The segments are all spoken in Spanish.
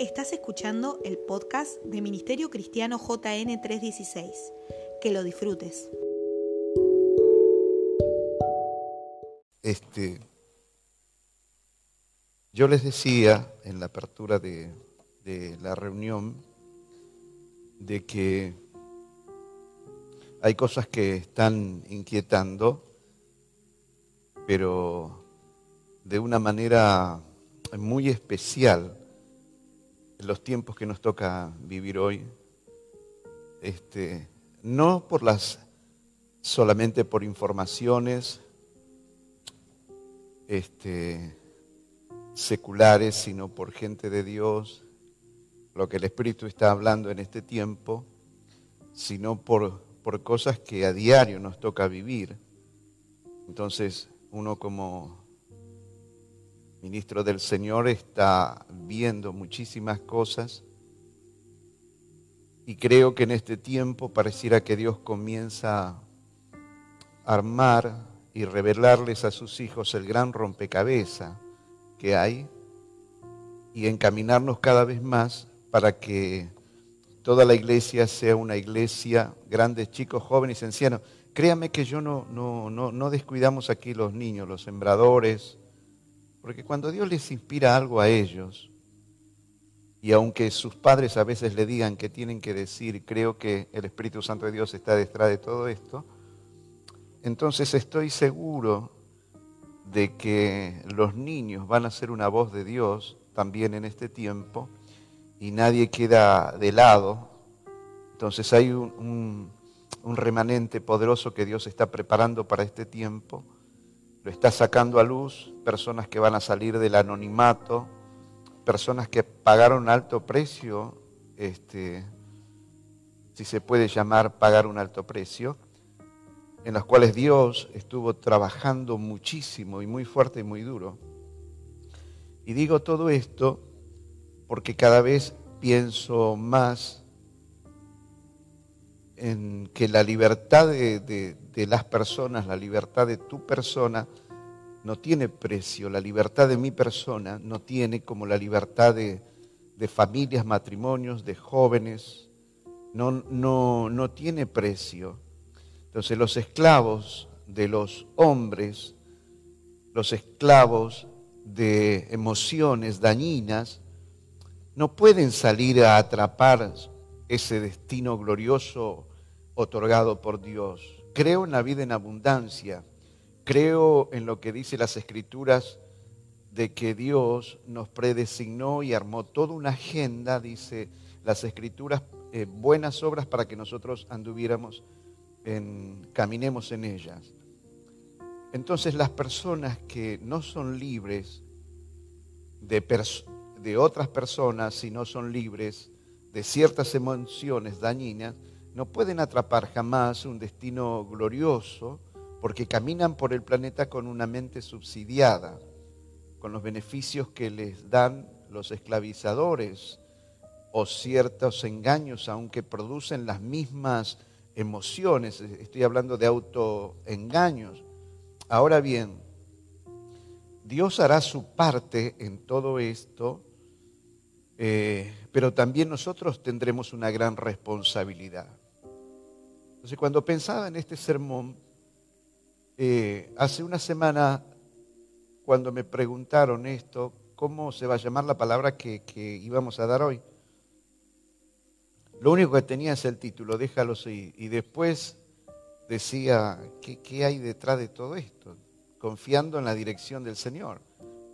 Estás escuchando el podcast de Ministerio Cristiano JN 316. Que lo disfrutes. Este, yo les decía en la apertura de, de la reunión de que hay cosas que están inquietando, pero de una manera muy especial los tiempos que nos toca vivir hoy. Este, no por las solamente por informaciones este, seculares, sino por gente de Dios, lo que el Espíritu está hablando en este tiempo, sino por, por cosas que a diario nos toca vivir. Entonces, uno como ministro del Señor está viendo muchísimas cosas y creo que en este tiempo pareciera que Dios comienza a armar y revelarles a sus hijos el gran rompecabezas que hay y encaminarnos cada vez más para que toda la iglesia sea una iglesia, grandes, chicos, jóvenes, ancianos. Créame que yo no, no, no, no descuidamos aquí los niños, los sembradores, porque cuando Dios les inspira algo a ellos, y aunque sus padres a veces le digan que tienen que decir, creo que el Espíritu Santo de Dios está detrás de todo esto, entonces estoy seguro de que los niños van a ser una voz de Dios también en este tiempo y nadie queda de lado. Entonces hay un, un remanente poderoso que Dios está preparando para este tiempo lo está sacando a luz, personas que van a salir del anonimato, personas que pagaron alto precio, este, si se puede llamar pagar un alto precio, en las cuales Dios estuvo trabajando muchísimo y muy fuerte y muy duro. Y digo todo esto porque cada vez pienso más en que la libertad de, las personas, la libertad de tu persona, no tiene precio. La libertad de mi persona no tiene como la libertad de, familias, matrimonios, de jóvenes. No, no, no tiene precio. Entonces los esclavos de los hombres, los esclavos de emociones dañinas, no pueden salir a atrapar ese destino glorioso otorgado por Dios. Creo en la vida en abundancia. Creo en lo que dice las escrituras de que Dios nos predesignó y armó toda una agenda, dice las escrituras, eh, buenas obras para que nosotros anduviéramos, en, caminemos en ellas. Entonces las personas que no son libres de, de otras personas, si no son libres de ciertas emociones dañinas, no pueden atrapar jamás un destino glorioso porque caminan por el planeta con una mente subsidiada, con los beneficios que les dan los esclavizadores o ciertos engaños, aunque producen las mismas emociones. Estoy hablando de autoengaños. Ahora bien, Dios hará su parte en todo esto eh, pero también nosotros tendremos una gran responsabilidad. Entonces, cuando pensaba en este sermón, eh, hace una semana, cuando me preguntaron esto, ¿cómo se va a llamar la palabra que, íbamos a dar hoy? Lo único que tenía es el título, déjalo seguir. Y después decía, ¿qué, ¿qué, hay detrás de todo esto? Confiando en la dirección del Señor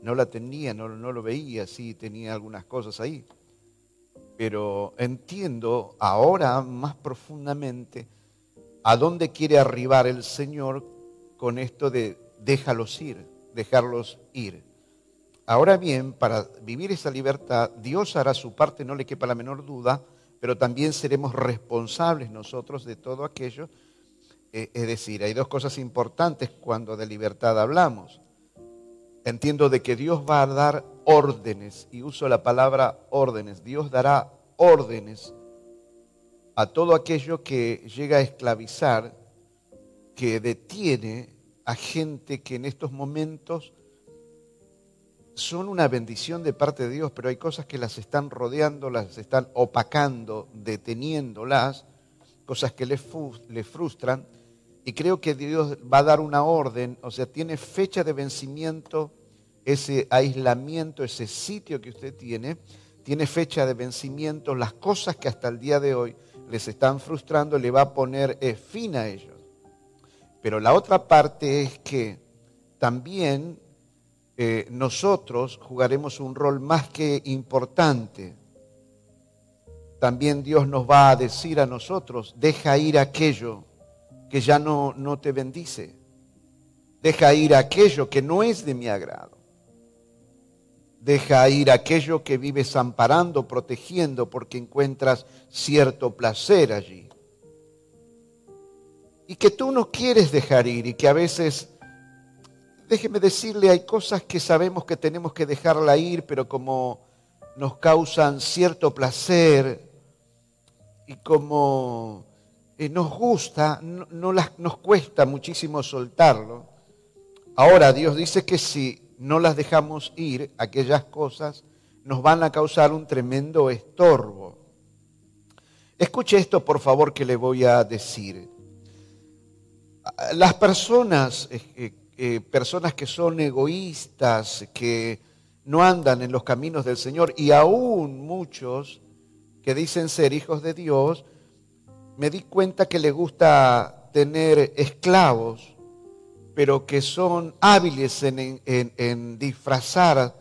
no la tenía, no, no lo veía, sí tenía algunas cosas ahí. Pero entiendo ahora más profundamente a dónde quiere arribar el Señor con esto de déjalos ir, dejarlos ir. Ahora bien, para vivir esa libertad, Dios hará su parte, no le quepa la menor duda, pero también seremos responsables nosotros de todo aquello. Eh, es decir, hay dos cosas importantes cuando de libertad hablamos entiendo de que Dios va a dar órdenes, y uso la palabra órdenes, Dios dará órdenes a todo aquello que llega a esclavizar, que detiene a gente que en estos momentos son una bendición de parte de Dios, pero hay cosas que las están rodeando, las están opacando, deteniéndolas, cosas que les, frustran. Y creo que Dios va a dar una orden, o sea, tiene fecha de vencimiento ese aislamiento, ese sitio que usted tiene, tiene fecha de vencimiento, las cosas que hasta el día de hoy les están frustrando, le va a poner eh, fin a ellos. Pero la otra parte es que también eh, nosotros jugaremos un rol más que importante. También Dios nos va a decir a nosotros, deja ir aquello que ya no, no te bendice. Deja ir aquello que no es de mi agrado. Deja ir aquello que vives amparando, protegiendo, porque encuentras cierto placer allí. Y que tú no quieres dejar ir y que a veces déjeme decirle, hay cosas que sabemos que tenemos que dejarla ir, pero como nos causan cierto placer y como eh, nos gusta, no, las, nos cuesta muchísimo soltarlo. Ahora Dios dice que si no las dejamos ir, aquellas cosas nos van a causar un tremendo estorbo. Escuche esto, por favor, que le voy a decir. Las personas eh, eh, personas que son egoístas, que no andan en los caminos del Señor, y aún muchos que dicen ser hijos de Dios, me di cuenta que les gusta tener esclavos, pero que son hábiles en, en disfrazar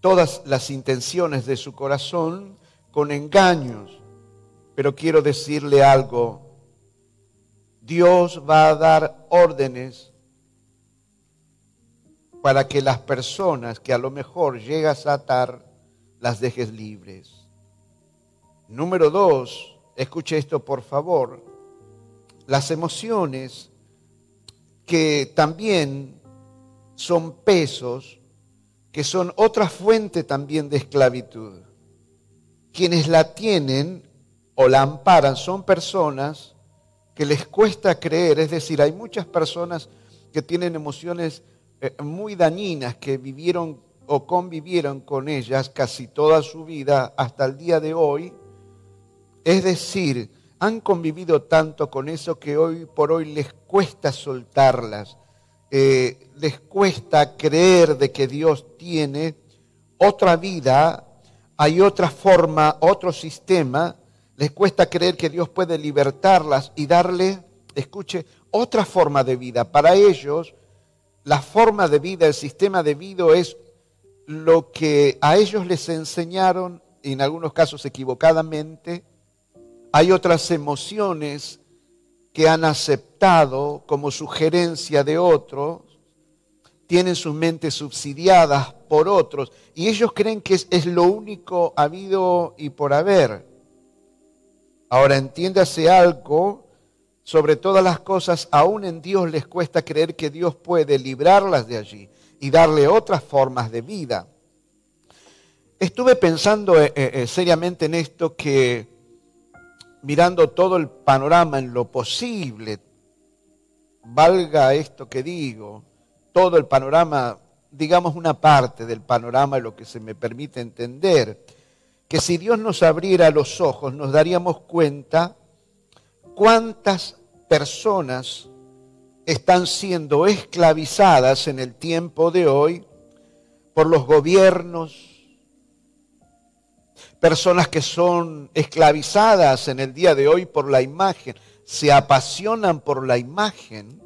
todas las intenciones de su corazón con engaños. Pero quiero decirle algo, Dios va a dar órdenes para que las personas que a lo mejor llegas a atar, las dejes libres. Número dos, escuche esto por favor, las emociones que también son pesos, que son otra fuente también de esclavitud. Quienes la tienen o la amparan son personas que les cuesta creer, es decir, hay muchas personas que tienen emociones eh, muy dañinas que vivieron o convivieron con ellas casi toda su vida hasta el día de hoy. Es decir, han convivido tanto con eso que hoy por hoy les cuesta soltarlas, eh, les cuesta creer de que Dios tiene otra vida, hay otra forma, otro sistema, les cuesta creer que Dios puede libertarlas y darle, escuche, otra forma de vida. Para ellos, la forma de vida, el sistema de vida es lo que a ellos les enseñaron, en algunos casos equivocadamente. Hay otras emociones que han aceptado como sugerencia de otros, tienen sus mentes subsidiadas por otros y ellos creen que es, es lo único habido y por haber. Ahora entiéndase algo, sobre todas las cosas, aún en Dios les cuesta creer que Dios puede librarlas de allí y darle otras formas de vida. Estuve pensando eh, eh, eh, seriamente en esto que mirando todo el panorama en lo posible, valga esto que digo, todo el panorama, digamos una parte del panorama, lo que se me permite entender, que si Dios nos abriera los ojos nos daríamos cuenta cuántas personas están siendo esclavizadas en el tiempo de hoy por los gobiernos, personas que son esclavizadas en el día de hoy por la imagen, se apasionan por la imagen,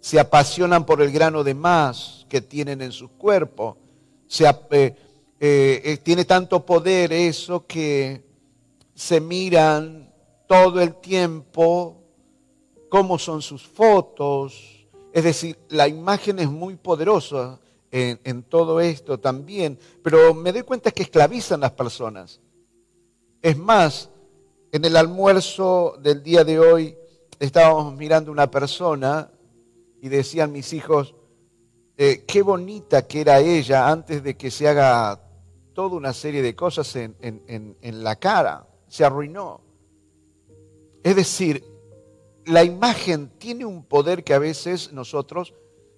se apasionan por el grano de más que tienen en su cuerpo, se, eh, eh, eh, tiene tanto poder eso que se miran todo el tiempo cómo son sus fotos. Es decir, la imagen es muy poderosa en, todo esto también, pero me doy cuenta que esclavizan las personas. Es más, en el almuerzo del día de hoy estábamos mirando una persona y decían mis hijos, eh, qué bonita que era ella antes de que se haga toda una serie de cosas en, en la cara, se arruinó. Es decir, la imagen tiene un poder que a veces nosotros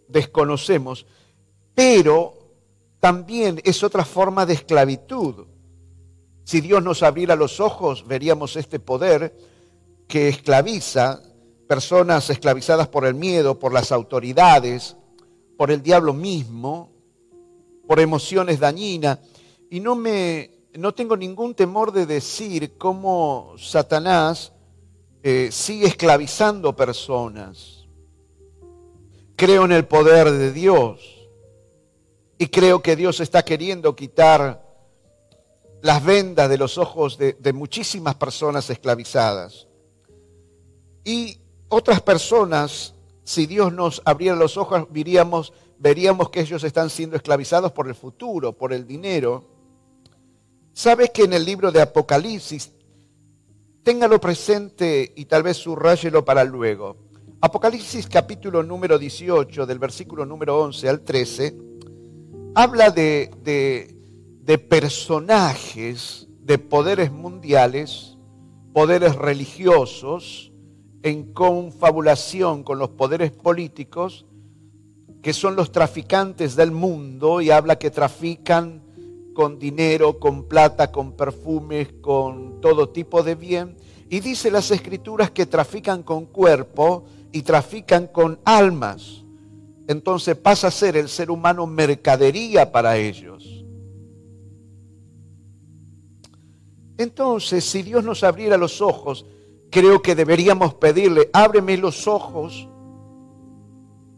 desconocemos, pero también es otra forma de esclavitud. Si Dios nos abriera los ojos, veríamos este poder que esclaviza personas esclavizadas por el miedo, por las autoridades, por el diablo mismo, por emociones dañinas. Y no me no tengo ningún temor de decir cómo Satanás eh, sigue esclavizando personas. Creo en el poder de Dios y creo que Dios está queriendo quitar las vendas de los ojos de, muchísimas personas esclavizadas. Y otras personas, si Dios nos abriera los ojos, veríamos, veríamos que ellos están siendo esclavizados por el futuro, por el dinero. ¿Sabes que en el libro de Apocalipsis, téngalo presente y tal vez subrayelo para luego? Apocalipsis capítulo número 18, del versículo número 11 al 13, habla de, de de personajes de poderes mundiales, poderes religiosos, en confabulación con los poderes políticos, que son los traficantes del mundo, y habla que trafican con dinero, con plata, con perfumes, con todo tipo de bien. Y dice las escrituras que trafican con cuerpo y trafican con almas. Entonces pasa a ser el ser humano mercadería para ellos. Entonces, si Dios nos abriera los ojos, creo que deberíamos pedirle, ábreme los ojos,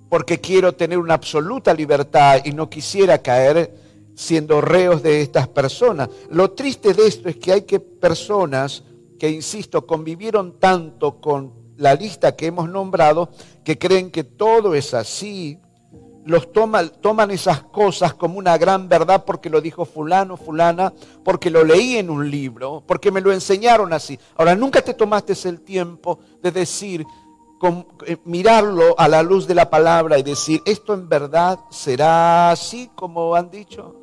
porque quiero tener una absoluta libertad y no quisiera caer siendo reos de estas personas. Lo triste de esto es que hay que personas que, insisto, convivieron tanto con la lista que hemos nombrado, que creen que todo es así, los toman, toman esas cosas como una gran verdad porque lo dijo fulano, fulana, porque lo leí en un libro, porque me lo enseñaron así. Ahora, nunca te tomaste el tiempo de decir, eh, mirarlo a la luz de la palabra y decir, esto en verdad será así como han dicho.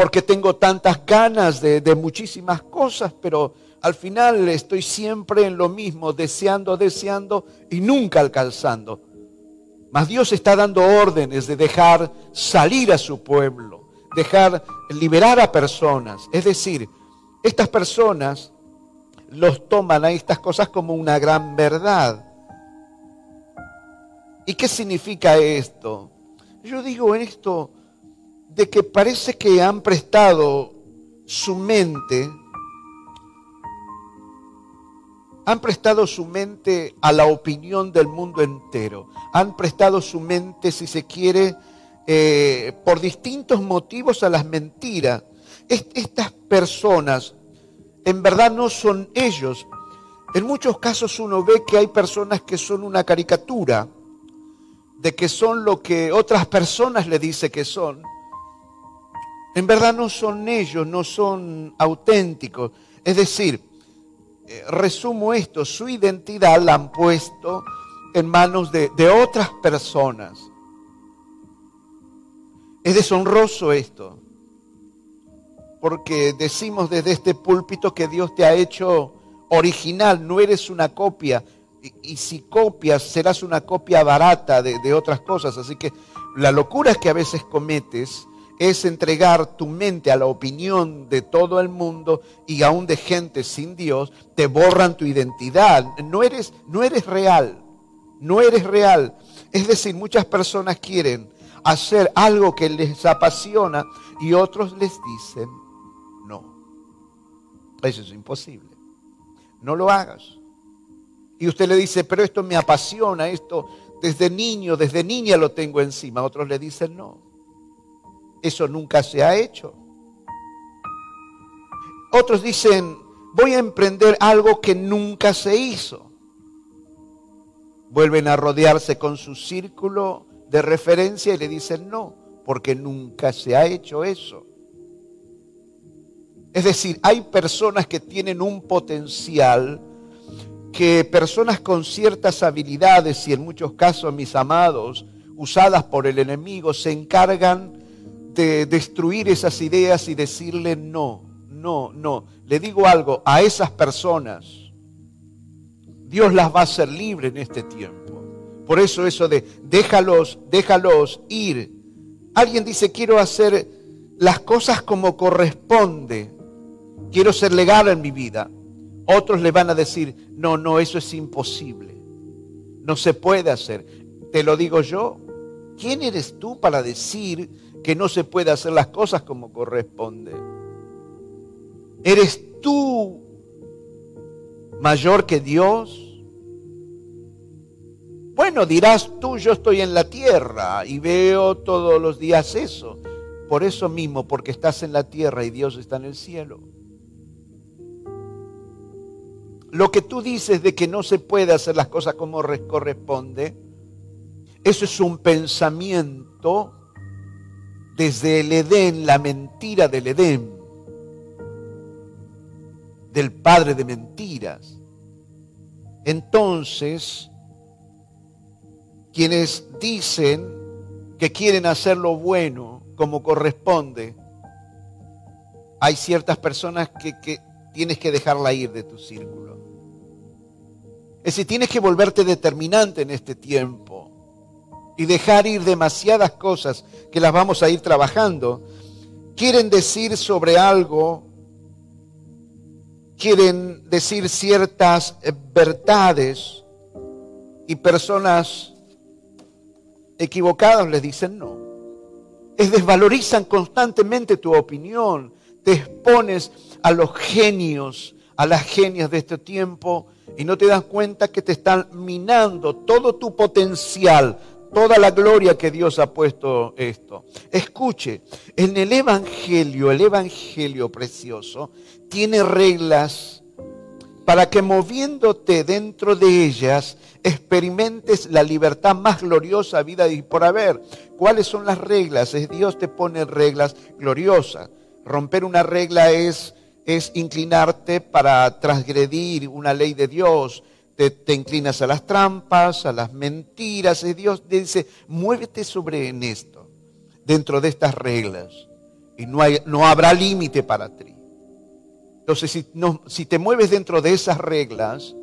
Porque tengo tantas ganas de, muchísimas cosas, pero al final estoy siempre en lo mismo, deseando, deseando y nunca alcanzando. Mas Dios está dando órdenes de dejar salir a su pueblo, dejar liberar a personas. Es decir, estas personas los toman a estas cosas como una gran verdad. ¿Y qué significa esto? Yo digo esto de que parece que han prestado su mente han prestado su mente a la opinión del mundo entero, han prestado su mente, si se quiere, eh, por distintos motivos a las mentiras. estas personas en verdad no son ellos. En muchos casos uno ve que hay personas que son una caricatura, de que son lo que otras personas le dicen que son. En verdad no son ellos, no son auténticos. Es decir, eh, resumo esto, su identidad la han puesto en manos de, otras personas. Es deshonroso esto, porque decimos desde este púlpito que Dios te ha hecho original, no eres una copia, y, si copias serás una copia barata de, de otras cosas. Así que la locura que a veces cometes es entregar tu mente a la opinión de todo el mundo y aún de gente sin Dios, te borran tu identidad. No eres, no eres real, no eres real. Es decir, muchas personas quieren hacer algo que les apasiona y otros les dicen, no, eso es imposible, no lo hagas. Y usted le dice, pero esto me apasiona, esto desde niño, desde niña lo tengo encima. Otros le dicen, no, eso nunca se ha hecho. Otros dicen, voy a emprender algo que nunca se hizo. Vuelven a rodearse con su círculo de referencia y le dicen no, porque nunca se ha hecho eso. Es decir, hay personas que tienen un potencial que personas con ciertas habilidades y en muchos casos, mis amados, usadas por el enemigo, se encargan de destruir esas ideas y decirle no, no, no. Le digo algo, a esas personas Dios las va a hacer libre en este tiempo. Por eso eso de déjalos, déjalos ir, Alguien dice, quiero hacer las cosas como corresponde, quiero ser legal en mi vida. Otros le van a decir, no, no, eso es imposible, no se puede hacer. Te lo digo yo, ¿quién eres tú para decir que no se puede hacer las cosas como corresponde? ¿Eres tú mayor que Dios? Bueno, dirás tú, yo estoy en la tierra y veo todos los días eso. Por eso mismo, porque estás en la tierra y Dios está en el cielo. Lo que tú dices de que no se puede hacer las cosas como corresponde, eso es un pensamiento desde el Edén, la mentira del Edén, del padre de mentiras. Entonces, quienes dicen que quieren hacer lo bueno como corresponde, hay ciertas personas que, tienes que dejarla ir de tu círculo. Es decir, tienes que volverte determinante en este tiempo y dejar ir demasiadas cosas que las vamos a ir trabajando. Quieren decir sobre algo, quieren decir ciertas verdades y personas equivocadas les dicen no. Es desvalorizan constantemente tu opinión, te expones a los genios, a las genias de este tiempo y no te das cuenta que te están minando todo tu potencial, toda la gloria que Dios ha puesto esto. Escuche, en el Evangelio, el Evangelio precioso, tiene reglas para que moviéndote dentro de ellas experimentes la libertad más gloriosa vida y por haber. ¿Cuáles son las reglas? Es Dios te pone reglas gloriosas. Romper una regla es, es inclinarte para transgredir una ley de Dios. Te, inclinas a las trampas, a las mentiras. Y Dios dice, muévete sobre esto, dentro de estas reglas. Y no, no habrá límite para ti. Entonces, si, no, si te mueves dentro de esas reglas,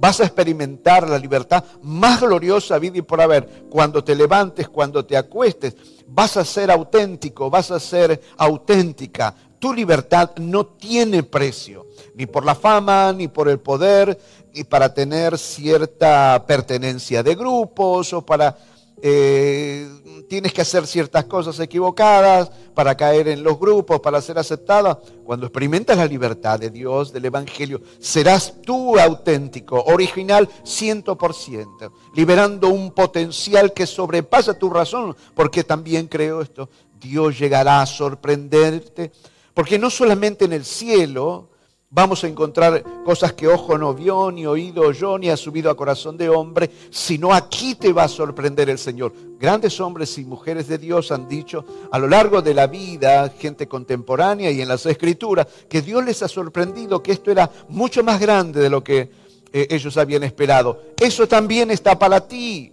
vas a experimentar la libertad más gloriosa vida y por haber. Cuando te levantes, cuando te acuestes, vas a ser auténtico, vas a ser auténtica. Tu libertad no tiene precio, ni por la fama, ni por el poder, ni para tener cierta pertenencia de grupos o para eh, tienes que hacer ciertas cosas equivocadas para caer en los grupos, para ser aceptada. Cuando experimentas la libertad de Dios, del Evangelio, serás tú auténtico, original, ciento por ciento, liberando un potencial que sobrepasa tu razón, porque también creo esto, Dios llegará a sorprenderte, porque no solamente en el cielo, Vamos a encontrar cosas que ojo no vio, ni oído oyó, ni ha subido a corazón de hombre, sino aquí te va a sorprender el Señor. Grandes hombres y mujeres de Dios han dicho a lo largo de la vida, gente contemporánea y en las escrituras, que Dios les ha sorprendido, que esto era mucho más grande de lo que eh, ellos habían esperado. Eso también está para ti.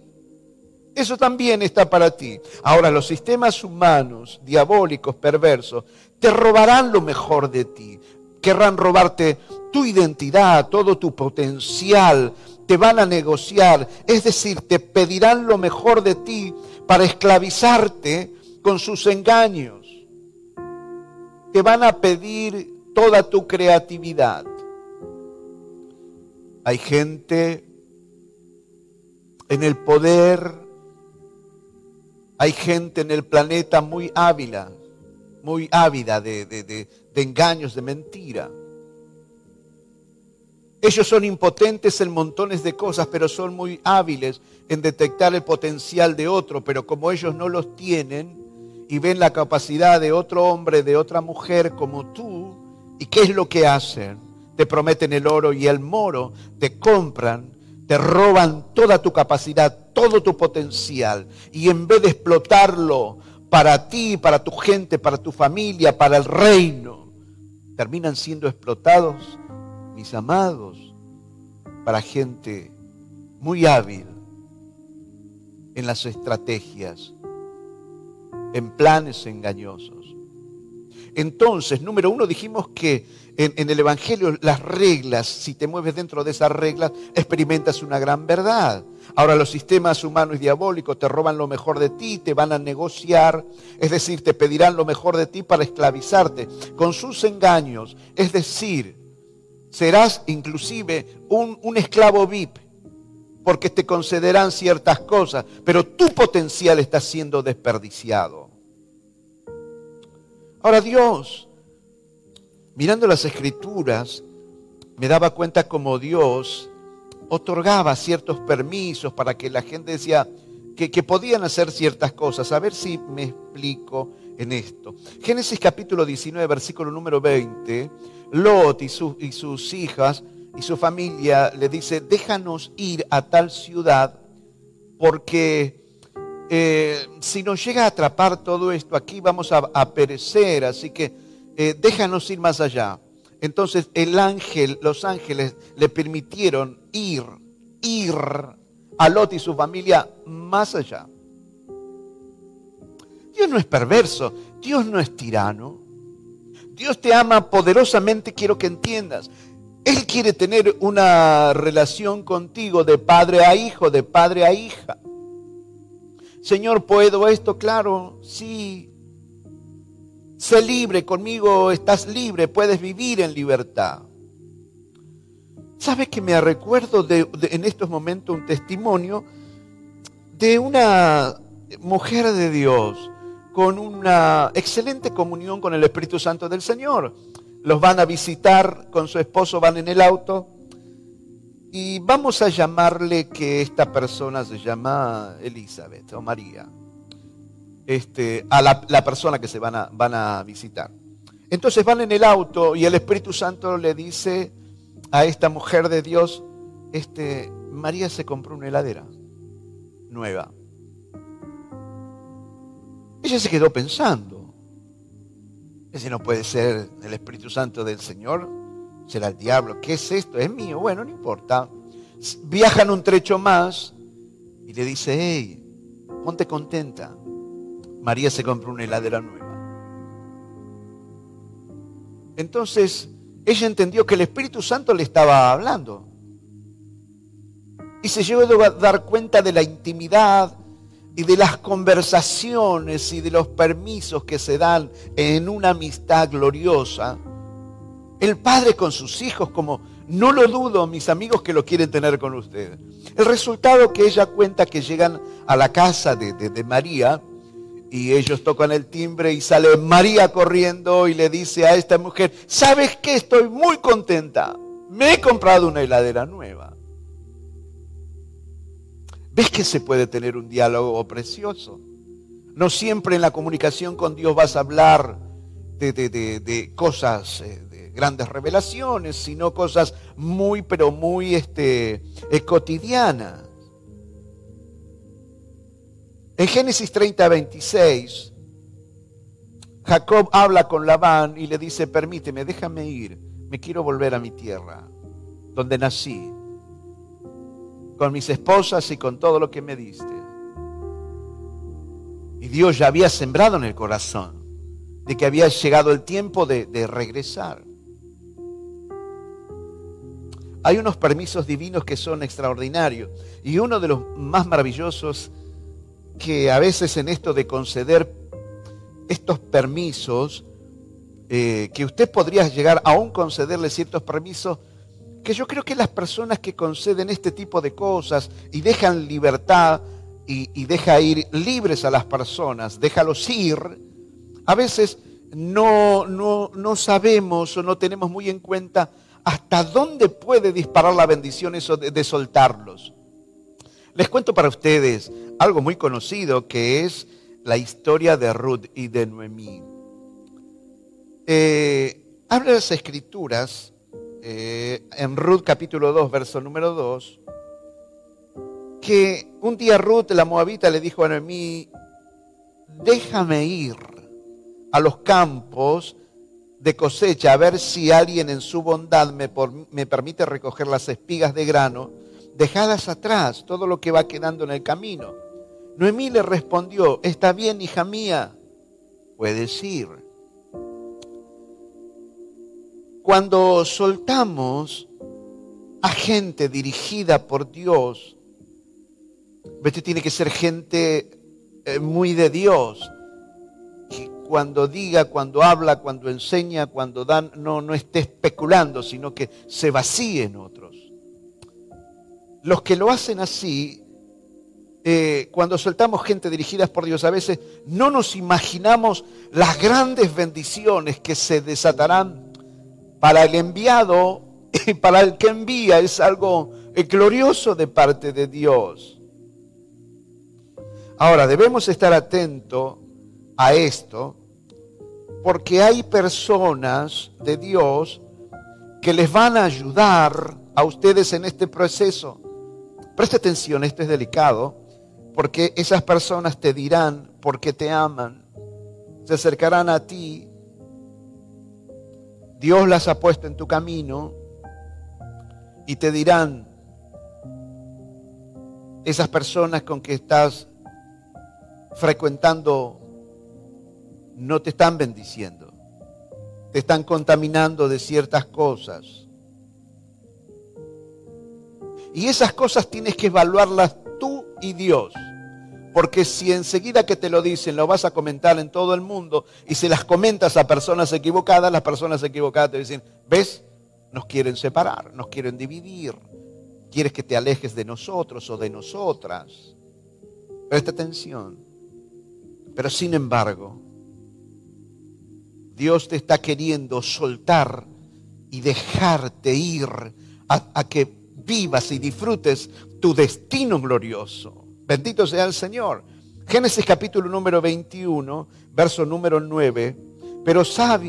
Eso también está para ti. Ahora, los sistemas humanos, diabólicos, perversos, te robarán lo mejor de ti querrán robarte tu identidad, todo tu potencial, te van a negociar, es decir, te pedirán lo mejor de ti para esclavizarte con sus engaños. Te van a pedir toda tu creatividad. Hay gente en el poder, hay gente en el planeta muy ávila, muy ávida de, de, engaños, de mentira. Ellos son impotentes en montones de cosas, pero son muy hábiles en detectar el potencial de otro, pero como ellos no los tienen y ven la capacidad de otro hombre, de otra mujer como tú, ¿y qué es lo que hacen? Te prometen el oro y el moro, te compran, te roban toda tu capacidad, todo tu potencial, y en vez de explotarlo para ti, para tu gente, para tu familia, para el reino, terminan siendo explotados, mis amados, para gente muy hábil en las estrategias, en planes engañosos. Entonces, número uno, dijimos que en, el Evangelio las reglas, si te mueves dentro de esas reglas, experimentas una gran verdad. Ahora los sistemas humanos y diabólicos te roban lo mejor de ti, te van a negociar, es decir, te pedirán lo mejor de ti para esclavizarte con sus engaños. Es decir, serás inclusive un, un esclavo VIP porque te concederán ciertas cosas, pero tu potencial está siendo desperdiciado. Ahora Dios, mirando las escrituras, me daba cuenta como Dios otorgaba ciertos permisos para que la gente decía que, podían hacer ciertas cosas. A ver si me explico en esto. Génesis capítulo 19, versículo número 20, Lot y, sus hijas y su familia le dice, déjanos ir a tal ciudad porque eh, si nos llega a atrapar todo esto aquí vamos a, perecer, así que eh, déjanos ir más allá. Entonces el ángel, los ángeles le permitieron ir, ir a Lot y su familia más allá. Dios no es perverso, Dios no es tirano. Dios te ama poderosamente, quiero que entiendas. Él quiere tener una relación contigo de padre a hijo, de padre a hija. Señor, ¿puedo esto? Claro, sí. Sé libre, conmigo estás libre, puedes vivir en libertad. ¿Sabes que me recuerdo de, en estos momentos un testimonio de una mujer de Dios con una excelente comunión con el Espíritu Santo del Señor? los van a visitar con su esposo, van en el auto. Y vamos a llamarle que esta persona se llama Elizabeth o María. Este, a la, persona que se van a, van a visitar. Entonces van en el auto y el Espíritu Santo le dice a esta mujer de Dios, este, María se compró una heladera nueva. Ella se quedó pensando. Ese no puede ser el Espíritu Santo del Señor, será el diablo. ¿Qué es esto? Es mío. Bueno, no importa. Viajan un trecho más y le dice, hey, ponte contenta. María se compró una heladera nueva. Entonces, ella entendió que el Espíritu Santo le estaba hablando. Y se llegó a dar cuenta de la intimidad, y de las conversaciones y de los permisos que se dan en una amistad gloriosa, el padre con sus hijos, como no lo dudo, mis amigos que lo quieren tener con ustedes. El resultado que ella cuenta que llegan a la casa de, de María y ellos tocan el timbre y sale María corriendo y le dice a esta mujer, ¿sabes qué? Estoy muy contenta. Me he comprado una heladera nueva. ¿Ves que se puede tener un diálogo precioso? No siempre en la comunicación con Dios vas a hablar de, cosas, eh, de grandes revelaciones, sino cosas muy, pero muy este, eh, cotidianas. En Génesis 30, 26, Jacob habla con Labán y le dice, permíteme, déjame ir, me quiero volver a mi tierra, donde nací con mis esposas y con todo lo que me diste. Y Dios ya había sembrado en el corazón de que había llegado el tiempo de, de regresar. Hay unos permisos divinos que son extraordinarios y uno de los más maravillosos que a veces en esto de conceder estos permisos, eh, que usted podría llegar aún concederle ciertos permisos que yo creo que las personas que conceden este tipo de cosas y dejan libertad y, y deja ir libres a las personas, déjalos ir, a veces no, no, no sabemos o no tenemos muy en cuenta hasta dónde puede disparar la bendición eso de, soltarlos. Les cuento para ustedes algo muy conocido que es la historia de Ruth y de Noemí. Eh, habla las escrituras eh, en Ruth capítulo 2, verso número 2, que un día Ruth, la moabita, le dijo a Noemí, déjame ir a los campos de cosecha a ver si alguien en su bondad me, me permite recoger las espigas de grano, dejadas atrás todo lo que va quedando en el camino. Noemí le respondió, está bien, hija mía, puedes ir. cuando soltamos a gente dirigida por Dios, Vete tiene que ser gente eh, muy de Dios, que cuando diga, cuando habla, cuando enseña, cuando dan, no, no esté especulando, sino que se vacíe en otros. Los que lo hacen así, eh, cuando soltamos gente dirigida por Dios, a veces no nos imaginamos las grandes bendiciones que se desatarán para el enviado y para el que envía. Es algo eh, glorioso de parte de Dios. Ahora, debemos estar atentos a esto porque hay personas de Dios que les van a ayudar a ustedes en este proceso. Presta atención, esto es delicado, porque esas personas te dirán por qué te aman, se acercarán a ti, Dios las ha puesto en tu camino y te dirán, esas personas con que estás frecuentando no te están bendiciendo, te están contaminando de ciertas cosas. Y esas cosas tienes que evaluarlas tú y Dios. Porque si enseguida que te lo dicen lo vas a comentar en todo el mundo y se las comentas a personas equivocadas, las personas equivocadas te dicen, ¿ves? Nos quieren separar, nos quieren dividir. Quieres que te alejes de nosotros o de nosotras. Presta atención. Pero sin embargo, Dios te está queriendo soltar y dejarte ir a, que vivas y disfrutes tu destino glorioso. Bendito sea el Señor. Génesis capítulo número 21, verso número 9. Pero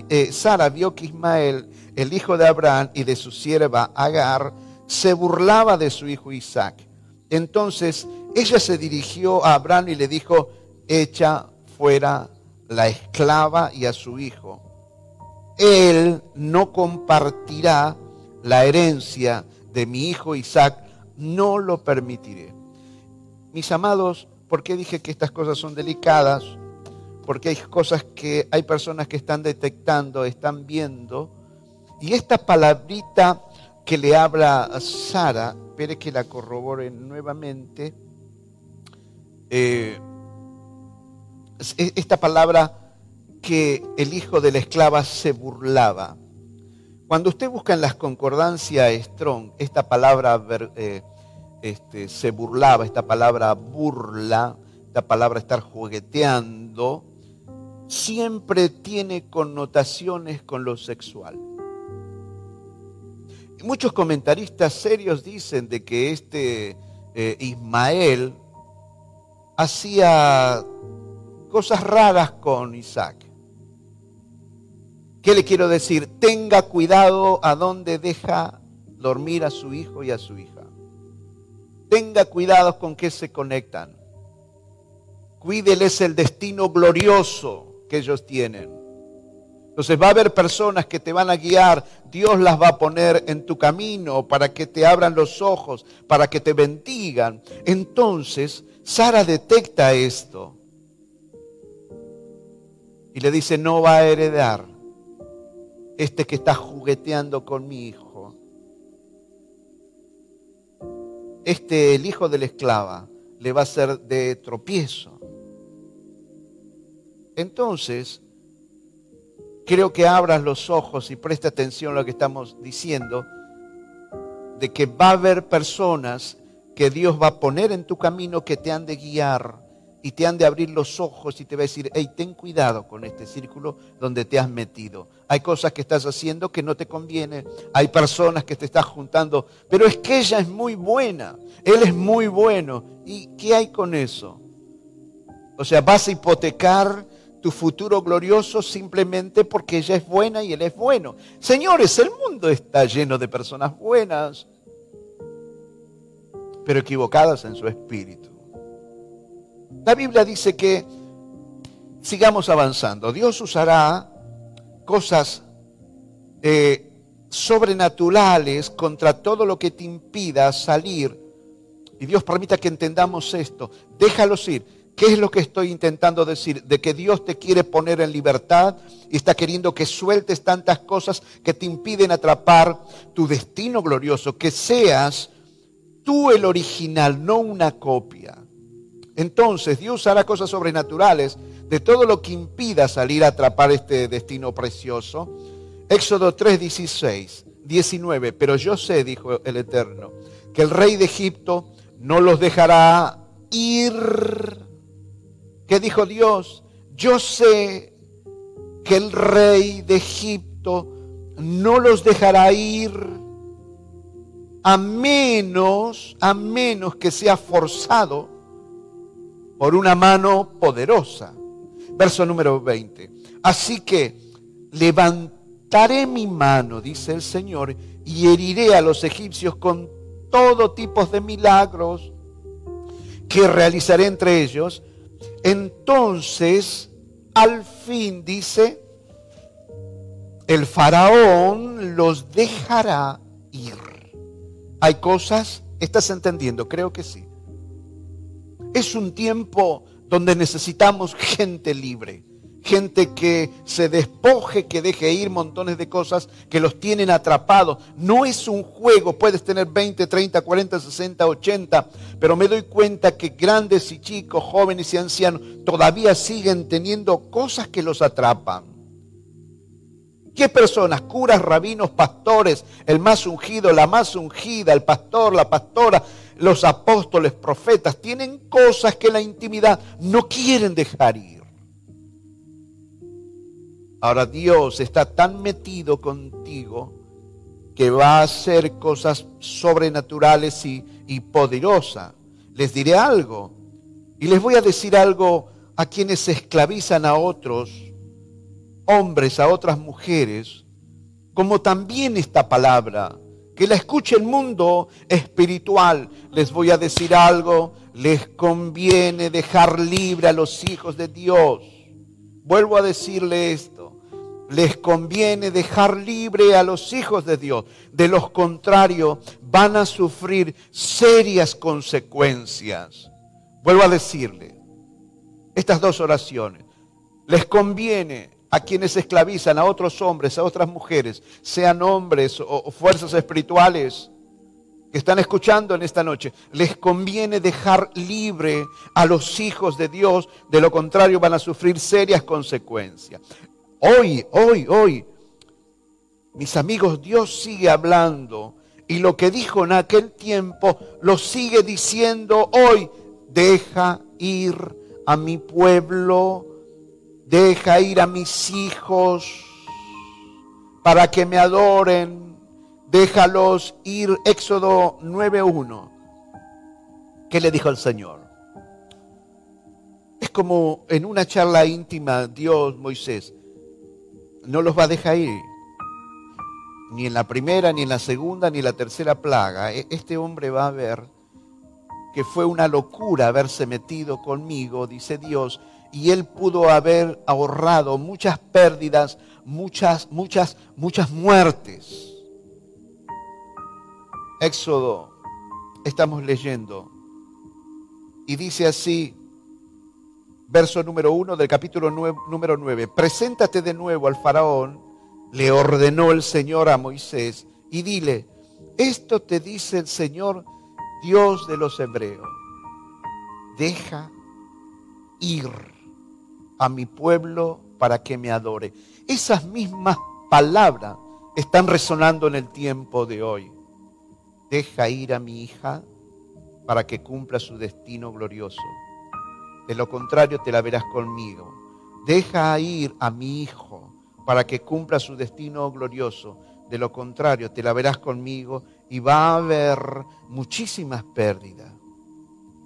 eh, Sara vio que Ismael, el hijo de Abraham y de su sierva Agar, se burlaba de su hijo Isaac. Entonces ella se dirigió a Abraham y le dijo, echa fuera la esclava y a su hijo. Él no compartirá la herencia de mi hijo Isaac, no lo permitiré. Mis amados, ¿por qué dije que estas cosas son delicadas? Porque hay cosas que hay personas que están detectando, están viendo. Y esta palabrita que le habla a Sara, espere que la corrobore nuevamente. Eh, esta palabra que el hijo de la esclava se burlaba. Cuando usted busca en las concordancias Strong, esta palabra eh, este, se burlaba, esta palabra burla, esta palabra estar jugueteando, siempre tiene connotaciones con lo sexual. Muchos comentaristas serios dicen de que este eh, Ismael hacía cosas raras con Isaac. ¿Qué le quiero decir? Tenga cuidado a dónde deja dormir a su hijo y a su hija. Tenga cuidado con qué se conectan. Cuídeles el destino glorioso que ellos tienen. Entonces va a haber personas que te van a guiar, Dios las va a poner en tu camino para que te abran los ojos, para que te bendigan. Entonces, Sara detecta esto y le dice, no va a heredar este que está jugueteando con mi hijo. Este, el hijo de la esclava, le va a ser de tropiezo. Entonces, creo que abras los ojos y preste atención a lo que estamos diciendo, de que va a haber personas que Dios va a poner en tu camino que te han de guiar y te han de abrir los ojos y te va a decir, hey, ten cuidado con este círculo donde te has metido. Hay cosas que estás haciendo que no te conviene, hay personas que te estás juntando, pero es que ella es muy buena, él es muy bueno. ¿Y qué hay con eso? O sea, vas a hipotecar tu futuro glorioso simplemente porque ella es buena y él es bueno. Señores, el mundo está lleno de personas buenas, pero equivocadas en su espíritu. La Biblia dice que sigamos avanzando. Dios usará cosas eh, sobrenaturales contra todo lo que te impida salir. Y Dios permita que entendamos esto. Déjalos ir. ¿Qué es lo que estoy intentando decir? De que Dios te quiere poner en libertad y está queriendo que sueltes tantas cosas que te impiden atrapar tu destino glorioso, que seas tú el original, no una copia. Entonces Dios hará cosas sobrenaturales de todo lo que impida salir a atrapar este destino precioso. Éxodo 3, 16, 19. Pero yo sé, dijo el Eterno, que el rey de Egipto no los dejará ir. ¿Qué dijo Dios? Yo sé que el rey de Egipto no los dejará ir a menos, a menos que sea forzado por una mano poderosa. Verso número 20. Así que levantaré mi mano, dice el Señor, y heriré a los egipcios con todo tipo de milagros que realizaré entre ellos. Entonces, al fin, dice, el faraón los dejará ir. Hay cosas, ¿estás entendiendo? Creo que sí. Es un tiempo donde necesitamos gente libre, gente que se despoje, que deje ir montones de cosas que los tienen atrapados. No es un juego, puedes tener 20, 30, 40, 60, 80, pero me doy cuenta que grandes y chicos, jóvenes y ancianos todavía siguen teniendo cosas que los atrapan. ¿Qué personas? Curas, rabinos, pastores, el más ungido, la más ungida, el pastor, la pastora, los apóstoles, profetas, tienen cosas que la intimidad no quieren dejar ir. Ahora Dios está tan metido contigo que va a hacer cosas sobrenaturales y, poderosas. Les diré algo y les voy a decir algo a quienes esclavizan a otros hombres, a otras mujeres, como también esta palabra que la escuche el mundo espiritual. Les voy a decir algo, les conviene dejar libre a los hijos de Dios. Vuelvo a decirle esto, les conviene dejar libre a los hijos de Dios. De lo contrario, van a sufrir serias consecuencias. Vuelvo a decirle estas dos oraciones. Les conviene a quienes esclavizan a otros hombres, a otras mujeres, sean hombres o fuerzas espirituales que están escuchando en esta noche, les conviene dejar libre a los hijos de Dios, de lo contrario van a sufrir serias consecuencias. Hoy, hoy, hoy, mis amigos, Dios sigue hablando y lo que dijo en aquel tiempo lo sigue diciendo hoy. Deja ir a mi pueblo Deja ir a mis hijos para que me adoren. Déjalos ir. Éxodo 9.1. ¿Qué le dijo el Señor? Es como en una charla íntima, Dios, Moisés, no los va a dejar ir. Ni en la primera, ni en la segunda, ni en la tercera plaga. E-, este hombre va a ver que fue una locura haberse metido conmigo, dice Dios, y él pudo haber ahorrado muchas pérdidas, muchas, muchas, muchas muertes. Éxodo, estamos leyendo, y dice así, verso número uno del capítulo número nueve, preséntate de nuevo al faraón, le ordenó el Señor a Moisés, y dile, esto te dice el Señor, Dios de los hebreos, deja ir a mi pueblo para que me adore. Esas mismas palabras están resonando en el tiempo de hoy. Deja ir a mi hija para que cumpla su destino glorioso. De lo contrario te la verás conmigo. Deja ir a mi hijo para que cumpla su destino glorioso. De lo contrario te la verás conmigo y va a haber muchísimas pérdidas.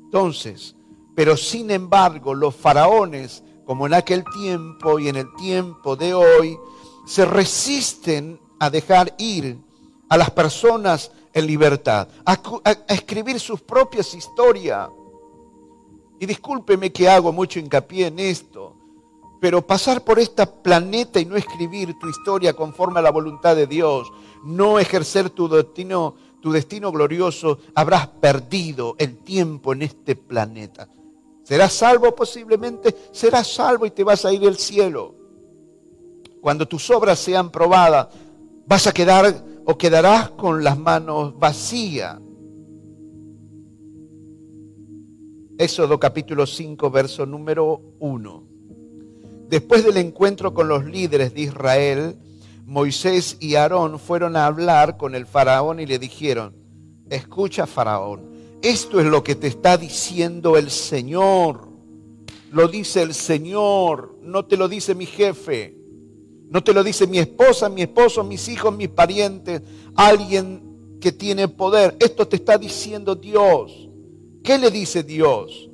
Entonces, pero sin embargo los faraones como en aquel tiempo y en el tiempo de hoy, se resisten a dejar ir a las personas en libertad, a, escribir sus propias historias. Y discúlpeme que hago mucho hincapié en esto, pero pasar por este planeta y no escribir tu historia conforme a la voluntad de Dios, no ejercer tu destino, tu destino glorioso, habrás perdido el tiempo en este planeta. Serás salvo posiblemente, serás salvo y te vas a ir al cielo. Cuando tus obras sean probadas, vas a quedar o quedarás con las manos vacías. Éxodo capítulo 5, verso número 1. Después del encuentro con los líderes de Israel, Moisés y Aarón fueron a hablar con el faraón y le dijeron, escucha faraón, esto es lo que te está diciendo el Señor. Lo dice el Señor, no te lo dice mi jefe, no te lo dice mi esposa, mi esposo, mis hijos, mis parientes, alguien que tiene poder. Esto te está diciendo Dios. ¿Qué le dice Dios?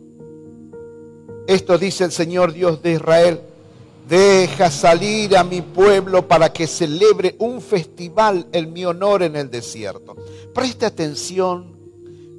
Esto dice el Señor Dios de Israel. Deja salir a mi pueblo para que celebre un festival en mi honor en el desierto. Preste atención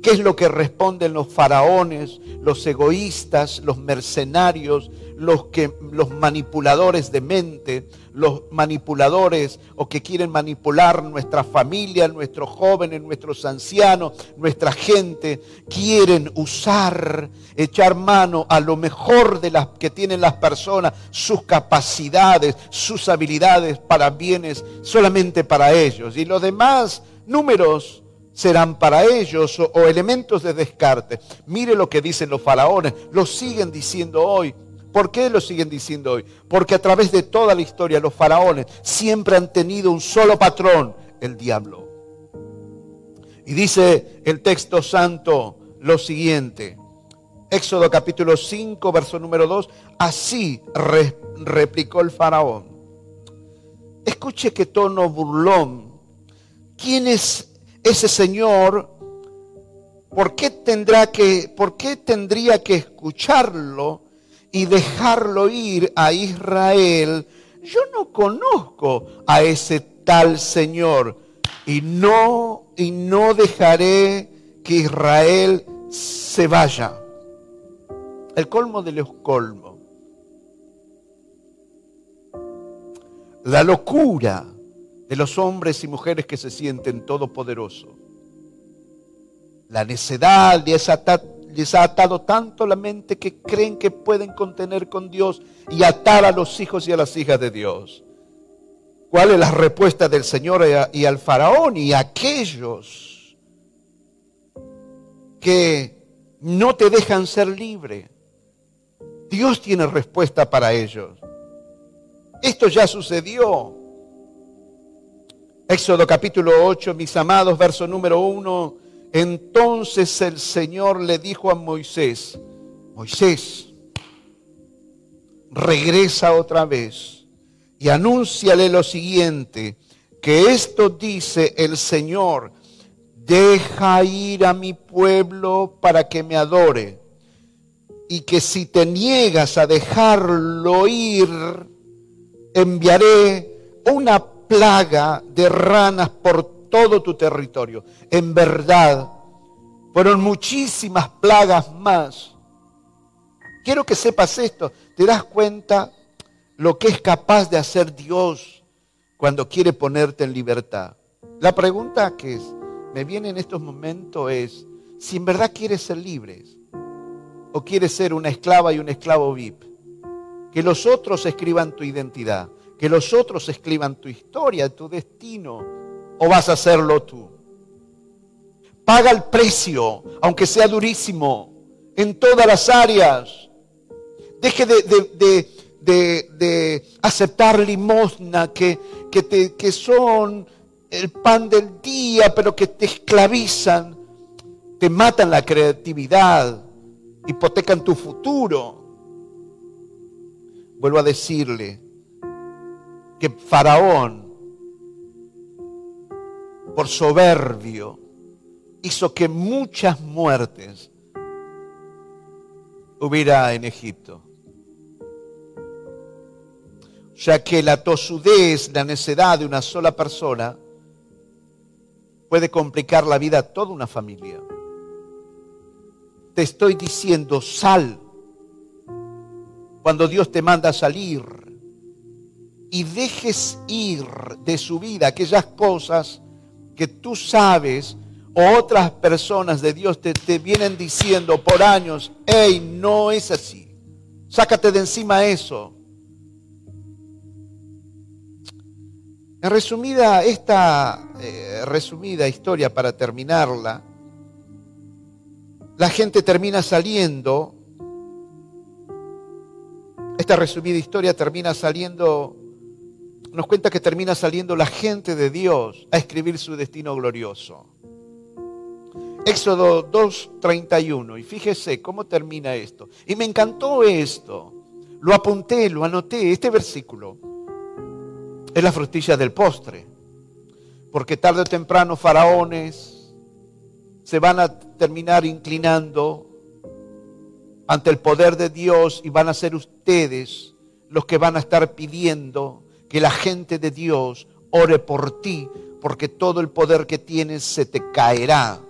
¿Qué es lo que responden los faraones, los egoístas, los mercenarios, los, que, los manipuladores de mente, los manipuladores o que quieren manipular nuestra familia, nuestros jóvenes, nuestros ancianos, nuestra gente? Quieren usar, echar mano a lo mejor de las que tienen las personas, sus capacidades, sus habilidades para bienes solamente para ellos. Y los demás números serán para ellos o, elementos de descarte. Mire lo que dicen los faraones, lo siguen diciendo hoy. ¿Por qué lo siguen diciendo hoy? Porque a través de toda la historia los faraones siempre han tenido un solo patrón, el diablo. Y dice el texto santo lo siguiente, Éxodo capítulo 5, verso número 2, así replicó el faraón. Escuche qué tono burlón. ¿Quién es ese señor, ¿por qué, tendrá que, ¿por qué tendría que escucharlo y dejarlo ir a Israel? Yo no conozco a ese tal señor y no y no dejaré que Israel se vaya. El colmo de los colmos. La locura de los hombres y mujeres que se sienten todopoderosos. La necedad les, ha atado tanto la mente que creen que pueden contener con Dios y atar a los hijos y a las hijas de Dios. ¿Cuál es la respuesta del Señor y al faraón y a aquellos que no te dejan ser libre? Dios tiene respuesta para ellos. Esto ya sucedió. Éxodo capítulo 8, mis amados, verso número 1. Entonces el Señor le dijo a Moisés, Moisés, regresa otra vez y anúnciale lo siguiente, que esto dice el Señor, deja ir a mi pueblo para que me adore, y que si te niegas a dejarlo ir, enviaré una plaga de ranas por todo tu territorio. En verdad, fueron muchísimas plagas más. Quiero que sepas esto. ¿Te das cuenta lo que es capaz de hacer Dios cuando quiere ponerte en libertad? La pregunta que me viene en estos momentos es, si en verdad quieres ser libre o quieres ser una esclava y un esclavo VIP, que los otros escriban tu identidad que los otros escriban tu historia, tu destino, o vas a hacerlo tú. Paga el precio, aunque sea durísimo, en todas las áreas. Deje de, aceptar limosna que, que, te, que son el pan del día, pero que te esclavizan, te matan la creatividad, hipotecan tu futuro. Vuelvo a decirle, que Faraón, por soberbio, hizo que muchas muertes hubiera en Egipto. Sea que la tosudez, la necedad de una sola persona puede complicar la vida a toda una familia. Te estoy diciendo, sal. Cuando Dios te manda a salir, y dejes ir de su vida aquellas cosas que tú sabes o otras personas de Dios te, te vienen diciendo por años, hey, no es así. Sácate de encima eso. En resumida, esta eh, resumida historia para terminarla, la gente termina saliendo, esta resumida historia termina saliendo, nos cuenta que termina saliendo la gente de Dios a escribir su destino glorioso. Éxodo 2.31, y fíjese cómo termina esto. Y me encantó esto, lo apunté, lo anoté, este versículo es la frutilla del postre, porque tarde o temprano faraones, se van a terminar inclinando ante el poder de Dios y van a ser ustedes los que van a estar pidiendo que la gente de Dios ore por ti, porque todo el poder que tienes se te caerá.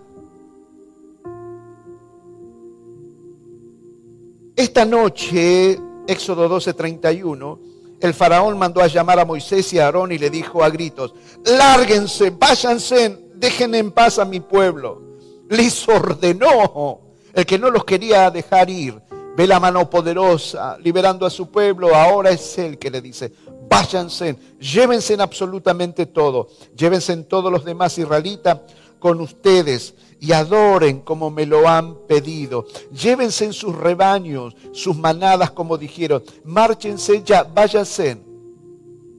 Esta noche, Éxodo 12:31, el faraón mandó a llamar a Moisés y a Aarón y le dijo a gritos, lárguense, váyanse, dejen en paz a mi pueblo les ordenó. El que no los quería dejar ir, ve la mano poderosa liberando a su pueblo. Ahora es él que le dice, váyanse, llévense en absolutamente todo, llévense en todos los demás israelitas con ustedes y adoren como me lo han pedido. Llévense en sus rebaños, sus manadas como dijeron. Márchense ya, váyanse.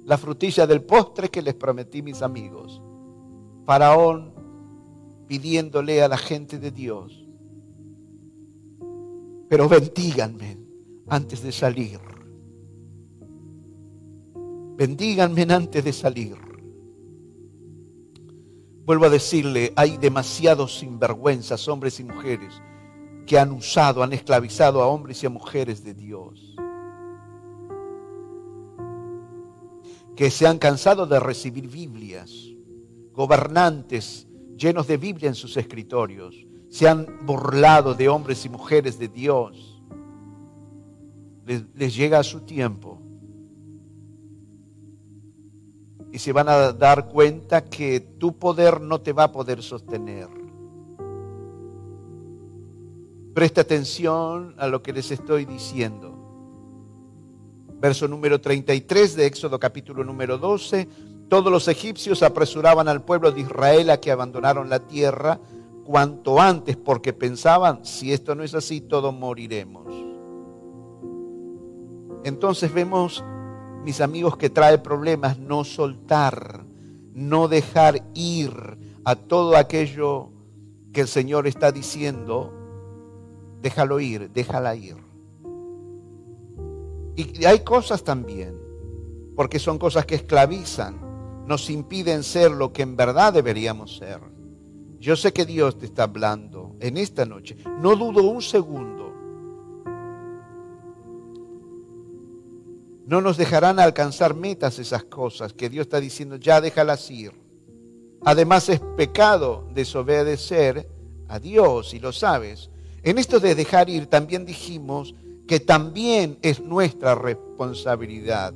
La frutilla del postre que les prometí mis amigos. Faraón pidiéndole a la gente de Dios, pero bendíganme antes de salir. Bendíganme antes de salir. Vuelvo a decirle, hay demasiados sinvergüenzas, hombres y mujeres, que han usado, han esclavizado a hombres y a mujeres de Dios. Que se han cansado de recibir Biblias, gobernantes llenos de Biblia en sus escritorios, se han burlado de hombres y mujeres de Dios. Les, llega su tiempo y se van a dar cuenta que tu poder no te va a poder sostener. Presta atención a lo que les estoy diciendo. Verso número 33 de Éxodo capítulo número 12 todos los egipcios apresuraban al pueblo de Israel a que abandonaron la tierra cuanto antes, porque pensaban, si esto no es así, todos moriremos. Entonces vemos, mis amigos, que trae problemas no soltar, no dejar ir a todo aquello que el Señor está diciendo, déjalo ir, déjala ir. Y hay cosas también, porque son cosas que esclavizan nos impiden ser lo que en verdad deberíamos ser. Yo sé que Dios te está hablando en esta noche. No dudo un segundo. No nos dejarán alcanzar metas esas cosas que Dios está diciendo, ya déjalas ir. Además es pecado desobedecer a Dios y lo sabes. En esto de dejar ir también dijimos que también es nuestra responsabilidad.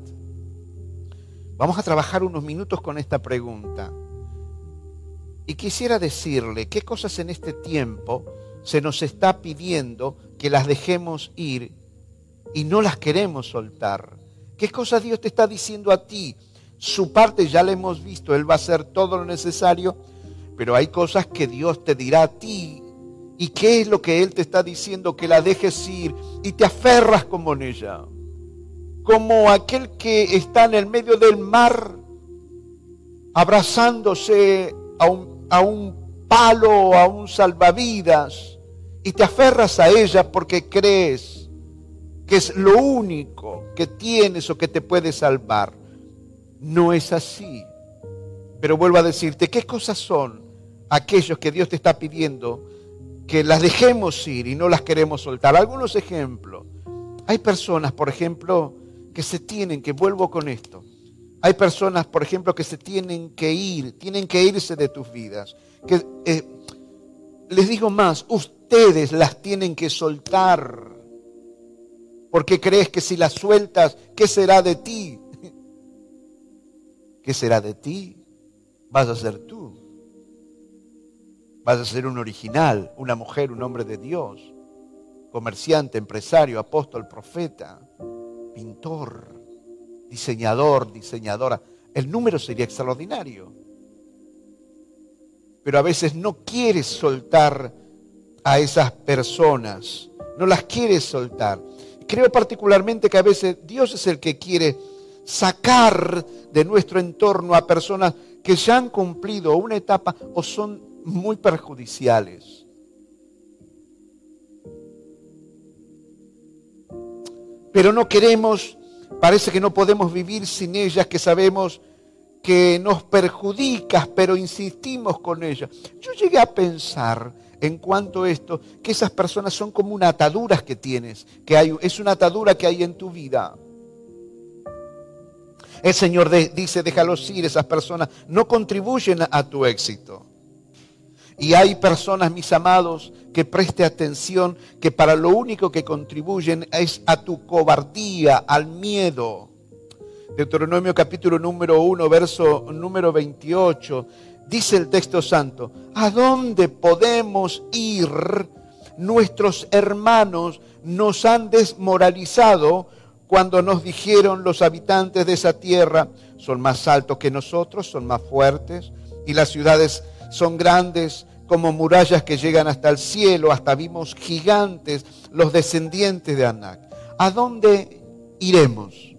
Vamos a trabajar unos minutos con esta pregunta. Y quisiera decirle qué cosas en este tiempo se nos está pidiendo que las dejemos ir y no las queremos soltar. ¿Qué cosas Dios te está diciendo a ti? Su parte ya la hemos visto, Él va a hacer todo lo necesario, pero hay cosas que Dios te dirá a ti. ¿Y qué es lo que Él te está diciendo? Que la dejes ir y te aferras como en ella como aquel que está en el medio del mar, abrazándose a un, a un palo, a un salvavidas, y te aferras a ella porque crees que es lo único que tienes o que te puede salvar. No es así. Pero vuelvo a decirte, ¿qué cosas son aquellos que Dios te está pidiendo que las dejemos ir y no las queremos soltar? Algunos ejemplos. Hay personas, por ejemplo, que se tienen, que vuelvo con esto. Hay personas, por ejemplo, que se tienen que ir, tienen que irse de tus vidas. Que, eh, les digo más, ustedes las tienen que soltar. Porque crees que si las sueltas, ¿qué será de ti? ¿Qué será de ti? Vas a ser tú. Vas a ser un original, una mujer, un hombre de Dios, comerciante, empresario, apóstol, profeta, pintor, diseñador, diseñadora. El número sería extraordinario. Pero a veces no quieres soltar a esas personas, no las quieres soltar. Creo particularmente que a veces Dios es el que quiere sacar de nuestro entorno a personas que ya han cumplido una etapa o son muy perjudiciales. Pero no queremos, parece que no podemos vivir sin ellas, que sabemos que nos perjudicas, pero insistimos con ellas. Yo llegué a pensar en cuanto a esto, que esas personas son como una atadura que tienes, que hay, es una atadura que hay en tu vida. El Señor dice, déjalos ir, esas personas no contribuyen a tu éxito. Y hay personas, mis amados, que preste atención, que para lo único que contribuyen es a tu cobardía, al miedo. Deuteronomio capítulo número 1, verso número 28, dice el texto santo, ¿a dónde podemos ir? Nuestros hermanos nos han desmoralizado cuando nos dijeron los habitantes de esa tierra, son más altos que nosotros, son más fuertes, y las ciudades son grandes como murallas que llegan hasta el cielo, hasta vimos gigantes, los descendientes de Anac. ¿A dónde iremos?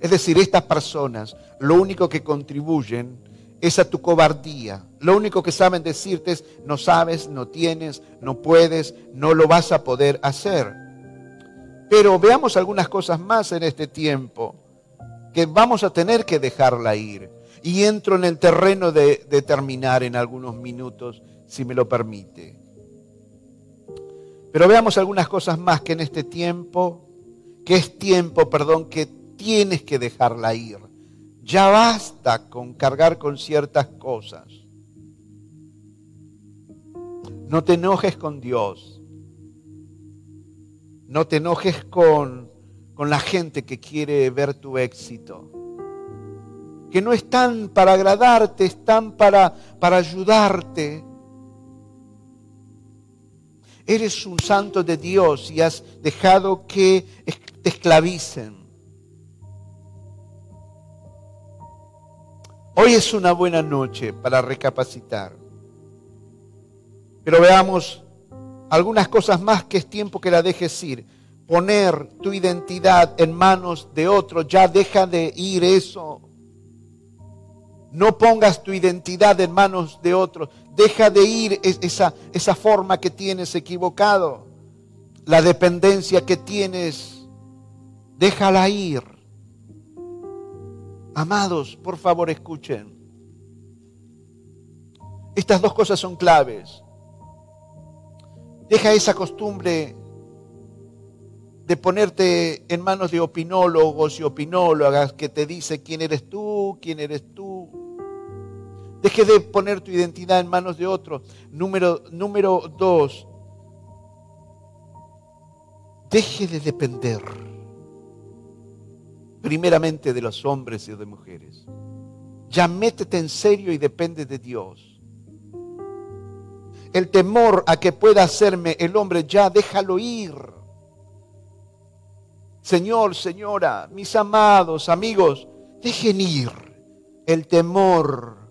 Es decir, estas personas lo único que contribuyen es tu cobardía. Lo único que saben decirte es, no sabes, no tienes, no puedes, no lo vas a poder hacer. Pero veamos algunas cosas más en este tiempo, que vamos a tener que dejarla ir. Y entro en el terreno de, terminar en algunos minutos, si me lo permite. Pero veamos algunas cosas más que en este tiempo, que es tiempo, perdón, que tienes que dejarla ir. Ya basta con cargar con ciertas cosas. No te enojes con Dios. No te enojes con, con la gente que quiere ver tu éxito. Que no están para agradarte, están para, para ayudarte. Eres un santo de Dios y has dejado que te esclavicen. Hoy es una buena noche para recapacitar. Pero veamos algunas cosas más que es tiempo que la dejes ir. Poner tu identidad en manos de otro, ya deja de ir eso. No pongas tu identidad en manos de otro. Deja de ir esa, esa forma que tienes equivocado. La dependencia que tienes, déjala ir. Amados, por favor escuchen. Estas dos cosas son claves. Deja esa costumbre de ponerte en manos de opinólogos y opinólogas que te dice quién eres tú, quién eres tú. Deje de poner tu identidad en manos de otros. Número, número dos, deje de depender primeramente de los hombres y de mujeres. Ya métete en serio y depende de Dios. El temor a que pueda hacerme el hombre, ya déjalo ir. Señor, señora, mis amados amigos, dejen ir el temor.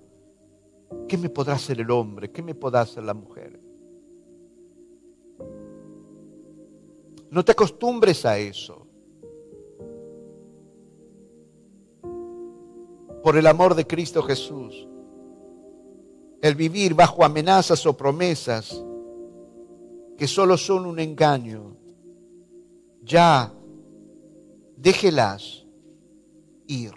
¿Qué me podrá hacer el hombre? ¿Qué me podrá hacer la mujer? No te acostumbres a eso. Por el amor de Cristo Jesús. El vivir bajo amenazas o promesas que solo son un engaño. Ya, déjelas ir.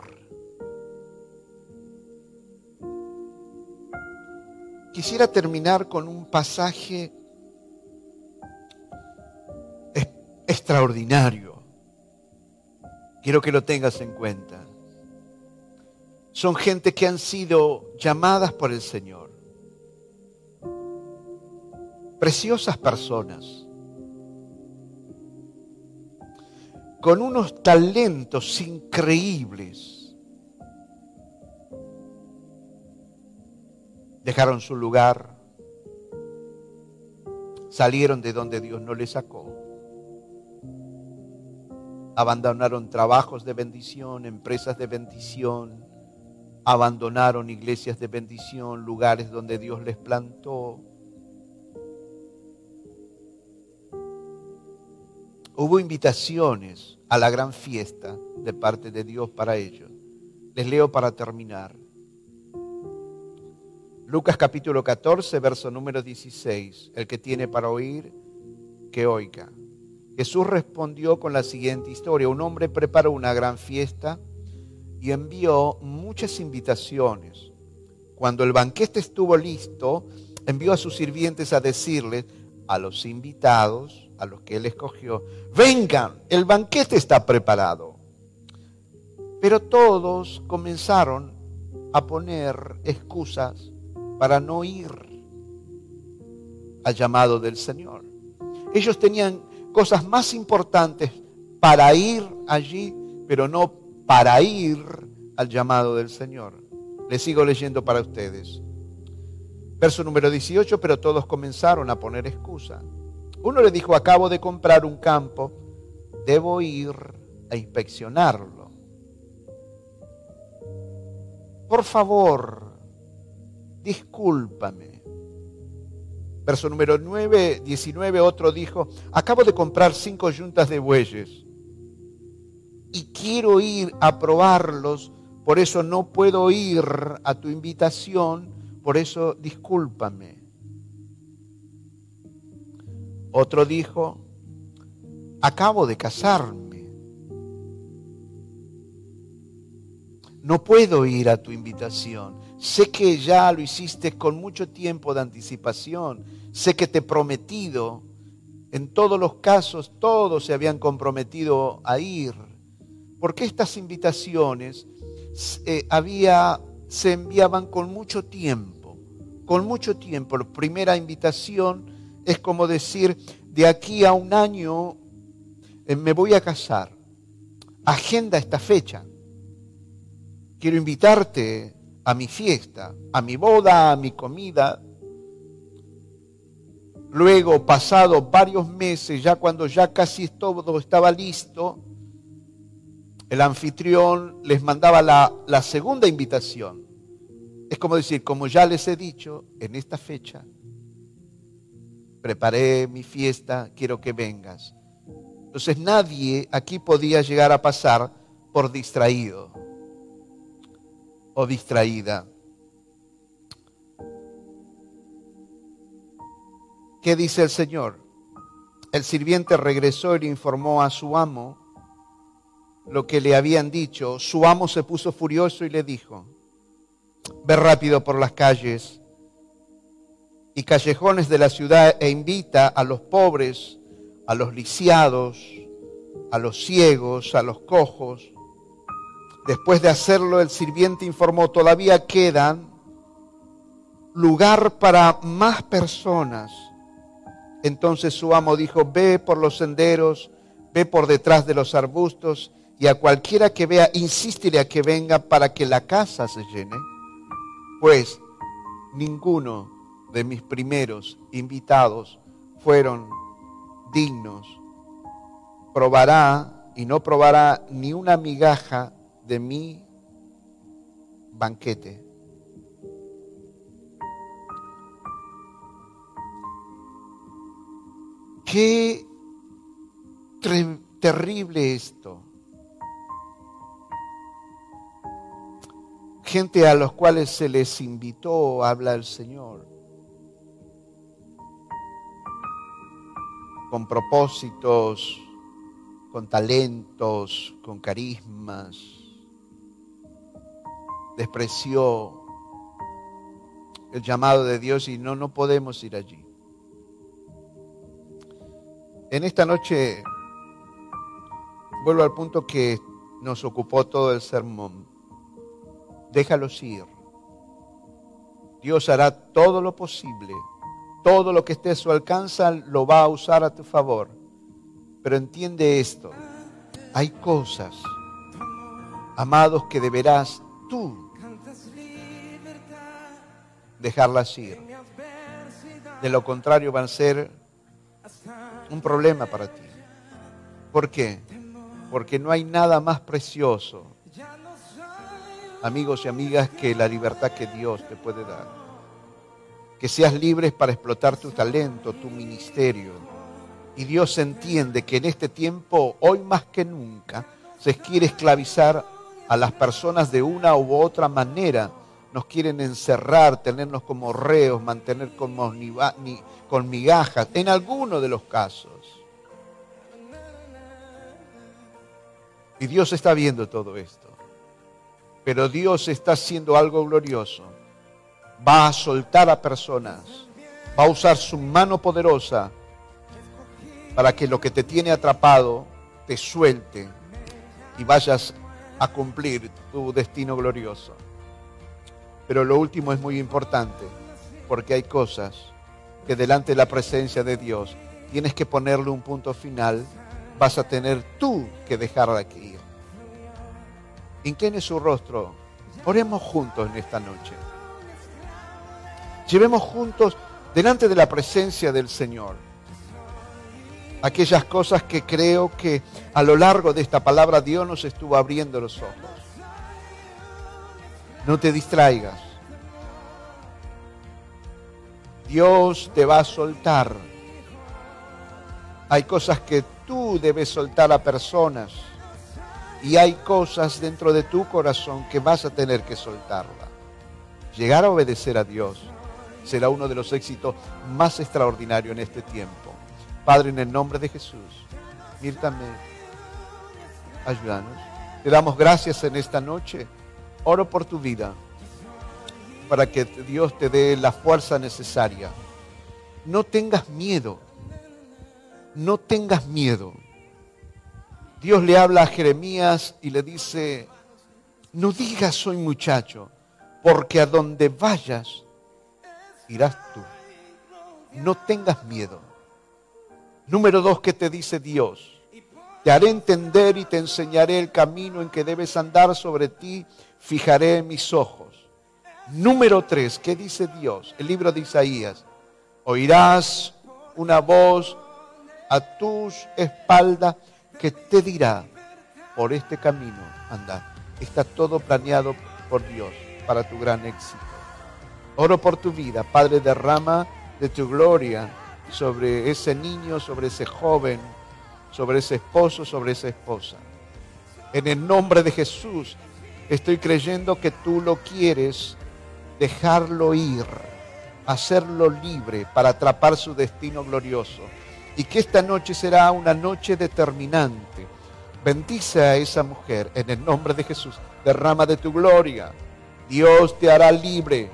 Quisiera terminar con un pasaje extraordinario. Quiero que lo tengas en cuenta son gente que han sido llamadas por el Señor. Preciosas personas. Con unos talentos increíbles. Dejaron su lugar, salieron de donde Dios no les sacó. Abandonaron trabajos de bendición, empresas de bendición, abandonaron iglesias de bendición, lugares donde Dios les plantó. Hubo invitaciones a la gran fiesta de parte de Dios para ellos. Les leo para terminar. Lucas capítulo 14, verso número 16. El que tiene para oír, que oiga. Jesús respondió con la siguiente historia. Un hombre preparó una gran fiesta y envió muchas invitaciones. Cuando el banquete estuvo listo, envió a sus sirvientes a decirles a los invitados, a los que él escogió, vengan, el banquete está preparado. Pero todos comenzaron a poner excusas para no ir al llamado del Señor. Ellos tenían cosas más importantes para ir allí, pero no para ir al llamado del Señor. Les sigo leyendo para ustedes. Verso número 18, pero todos comenzaron a poner excusa. Uno le dijo, acabo de comprar un campo, debo ir a inspeccionarlo. Por favor, discúlpame. Verso número 9, 19, otro dijo, acabo de comprar cinco yuntas de bueyes y quiero ir a probarlos, por eso no puedo ir a tu invitación, por eso discúlpame. Otro dijo, acabo de casarme. No puedo ir a tu invitación. Sé que ya lo hiciste con mucho tiempo de anticipación. Sé que te he prometido. En todos los casos, todos se habían comprometido a ir. Porque estas invitaciones eh, había, se enviaban con mucho tiempo. Con mucho tiempo. La primera invitación es como decir, de aquí a un año eh, me voy a casar. Agenda esta fecha. Quiero invitarte a mi fiesta, a mi boda, a mi comida. Luego, pasado varios meses, ya cuando ya casi todo estaba listo, el anfitrión les mandaba la, segunda invitación. Es como decir, como ya les he dicho, en esta fecha preparé mi fiesta, quiero que vengas. Entonces nadie aquí podía llegar a pasar por distraído o distraída. ¿Qué dice el Señor? El sirviente regresó y le informó a su amo lo que le habían dicho. Su amo se puso furioso y le dijo, ve rápido por las calles y callejones de la ciudad e invita a los pobres, a los lisiados, a los ciegos, a los cojos. Después de hacerlo, el sirviente informó, todavía quedan lugar para más personas. Entonces su amo dijo, ve por los senderos, ve por detrás de los arbustos y a cualquiera que vea, insístele a que venga para que la casa se llene. Pues ninguno de mis primeros invitados fueron dignos. Probará y no probará ni una migaja de mi banquete. Qué terrible esto. Gente a los cuales se les invitó, habla el Señor con propósitos, con talentos, con carismas. Despreció el llamado de Dios y no, no podemos ir allí. En esta noche vuelvo al punto que nos ocupó todo el sermón. Déjalos ir. Dios hará todo lo posible todo lo que esté a su alcance lo va a usar a tu favor. Pero entiende esto, hay cosas, amados, que deberás tú dejarlas ir. De lo contrario van a ser un problema para ti. ¿Por qué? Porque no hay nada más precioso, amigos y amigas, que la libertad que Dios te puede dar. Que seas libres para explotar tu talento, tu ministerio. Y Dios entiende que en este tiempo, hoy más que nunca, se quiere esclavizar a las personas de una u otra manera. Nos quieren encerrar, tenernos como reos, mantener con migajas, en alguno de los casos. Y Dios está viendo todo esto. Pero Dios está haciendo algo glorioso. Va a soltar a personas. Va a usar su mano poderosa para que lo que te tiene atrapado te suelte y vayas a cumplir tu destino glorioso. Pero lo último es muy importante, porque hay cosas que delante de la presencia de Dios tienes que ponerle un punto final, vas a tener tú que dejarla aquí. Incline su rostro, oremos juntos en esta noche. Llevemos juntos delante de la presencia del Señor aquellas cosas que creo que a lo largo de esta palabra Dios nos estuvo abriendo los ojos. No te distraigas. Dios te va a soltar. Hay cosas que tú debes soltar a personas y hay cosas dentro de tu corazón que vas a tener que soltarla. Llegar a obedecer a Dios será uno de los éxitos más extraordinarios en este tiempo. Padre, en el nombre de Jesús, mírtame, ayúdanos. Te damos gracias en esta noche. Oro por tu vida para que Dios te dé la fuerza necesaria. No tengas miedo. No tengas miedo. Dios le habla a Jeremías y le dice, no digas soy muchacho, porque a donde vayas irás tú. No tengas miedo. Número dos, ¿qué te dice Dios? Te haré entender y te enseñaré el camino en que debes andar sobre ti, fijaré mis ojos. Número tres, ¿qué dice Dios? El libro de Isaías. Oirás una voz a tus espaldas que te dirá, por este camino anda. Está todo planeado por Dios para tu gran éxito. Oro por tu vida, Padre, derrama de tu gloria sobre ese niño, sobre ese joven, sobre ese esposo, sobre esa esposa. En el nombre de Jesús, estoy creyendo que tú lo quieres dejarlo ir, hacerlo libre para atrapar su destino glorioso. Y que esta noche será una noche determinante. Bendice a esa mujer en el nombre de Jesús. Derrama de tu gloria. Dios te hará libre.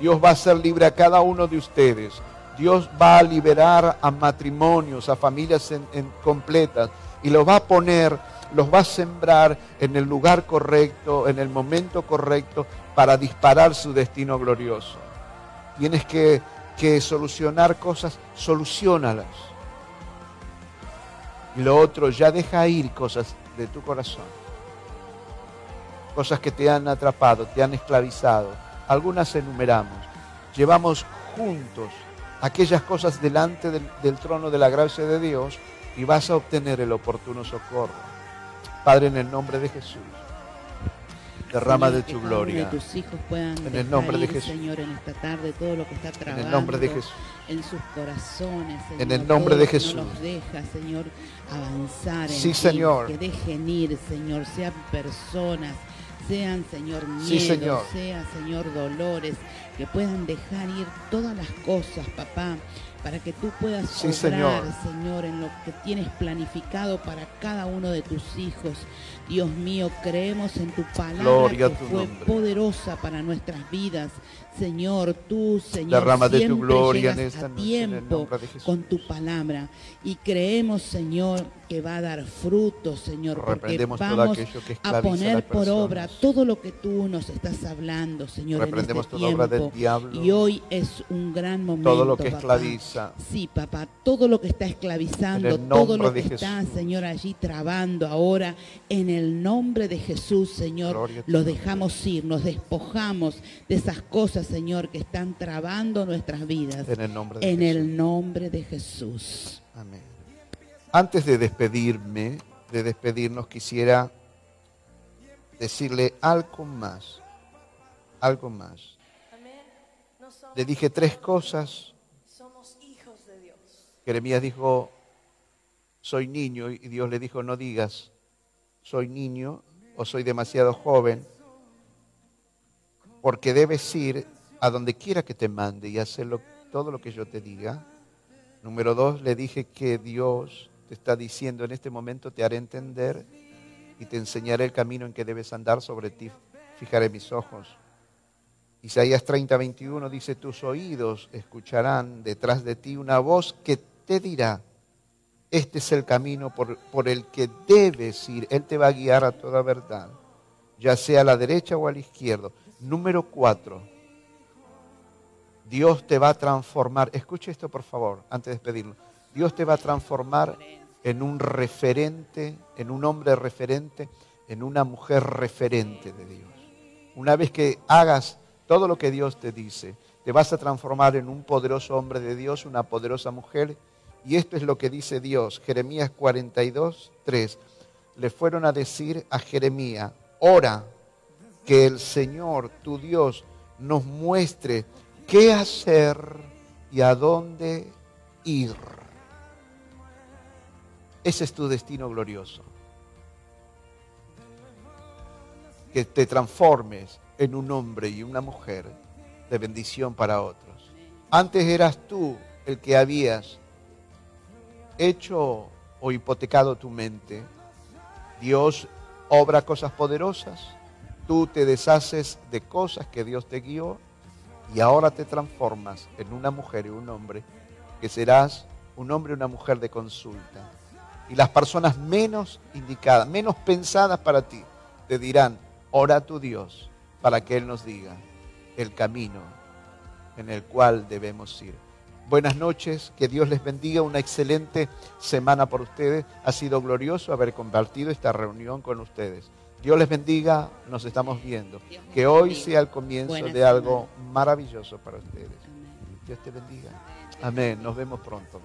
Dios va a ser libre a cada uno de ustedes. Dios va a liberar a matrimonios, a familias completas y los va a poner, los va a sembrar en el lugar correcto, en el momento correcto para disparar su destino glorioso. Tienes que, que solucionar cosas, solucionalas. Y lo otro, ya deja ir cosas de tu corazón. Cosas que te han atrapado, te han esclavizado. Algunas enumeramos. Llevamos juntos aquellas cosas delante del, trono de la gracia de Dios y vas a obtener el oportuno socorro. Padre, en el nombre de Jesús, derrama de tu gloria. tus hijos puedan en el nombre de Jesús. Señor, en esta tarde todo lo que está trabajando en el nombre de Jesús. en sus corazones, Señor, en el nombre de Jesús. No los deja, Señor, avanzar en sí, Señor. que dejen ir, Señor, sean personas sean, Señor, miedos, sí, señor. sean, Señor, dolores, que puedan dejar ir todas las cosas, papá, para que tú puedas sí, señor. señor, en lo que tienes planificado para cada uno de tus hijos. Dios mío, creemos en tu palabra que fue poderosa para nuestras vidas. Señor, tú, Señor, siempre tu gloria llegas a tiempo con tu palabra. Y creemos, Señor, que va a dar fruto, Señor, porque vamos a poner por obra todo lo que tú nos estás hablando, Señor, en este tiempo. y hoy es un gran momento, Todo lo que esclaviza. Sí, papá, todo lo que está esclavizando, todo lo que está, Señor, allí trabando ahora, en el nombre de Jesús, Señor, lo dejamos ir, nos despojamos de esas cosas, Señor, que están trabando nuestras vidas. En el nombre de en Jesús. el nombre de Jesús. Amén. Antes de despedirme, de despedirnos, quisiera decirle algo más, algo más. Le dije tres cosas. Somos hijos de Dios. Jeremías dijo, soy niño, y Dios le dijo, no digas, soy niño o soy demasiado joven, porque debes ir a donde quiera que te mande y hacer todo lo que yo te diga. Número dos, le dije que Dios te está diciendo en este momento, te haré entender y te enseñaré el camino en que debes andar sobre ti. Fijaré mis ojos. Isaías 30, 21 dice, tus oídos escucharán detrás de ti una voz que te dirá, este es el camino por, por, el que debes ir. Él te va a guiar a toda verdad, ya sea a la derecha o a la izquierda. Número cuatro, Dios te va a transformar. Escuche esto por favor, antes de despedirlo. Dios te va a transformar en un referente, en un hombre referente, en una mujer referente de Dios. Una vez que hagas todo lo que Dios te dice, te vas a transformar en un poderoso hombre de Dios, una poderosa mujer. Y esto es lo que dice Dios. Jeremías 42, 3. Le fueron a decir a Jeremías, ora que el Señor, tu Dios, nos muestre qué hacer y a dónde ir. Ese es tu destino glorioso. Que te transformes en un hombre y una mujer de bendición para otros. Antes eras tú el que habías hecho o hipotecado tu mente. Dios obra cosas poderosas, tú te deshaces de cosas que Dios te guió y ahora te transformas en una mujer y un hombre que serás un hombre y una mujer de consulta y las personas menos indicadas, menos pensadas para ti, te dirán, ora a tu Dios para que Él nos diga el camino en el cual debemos ir. Buenas noches, que Dios les bendiga, una excelente semana por ustedes. Ha sido glorioso haber compartido esta reunión con ustedes. Dios les bendiga, nos estamos viendo. Que hoy sea el comienzo de algo maravilloso para ustedes. Dios te bendiga. Amén, nos vemos pronto.